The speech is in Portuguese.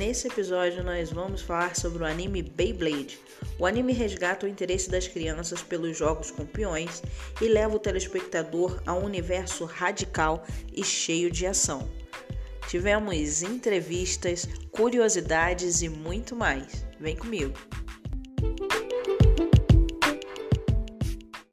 Nesse episódio nós vamos falar sobre o anime Beyblade. O anime resgata o interesse das crianças pelos jogos com peões e leva o telespectador a um universo radical e cheio de ação. Tivemos entrevistas, curiosidades e muito mais. Vem comigo!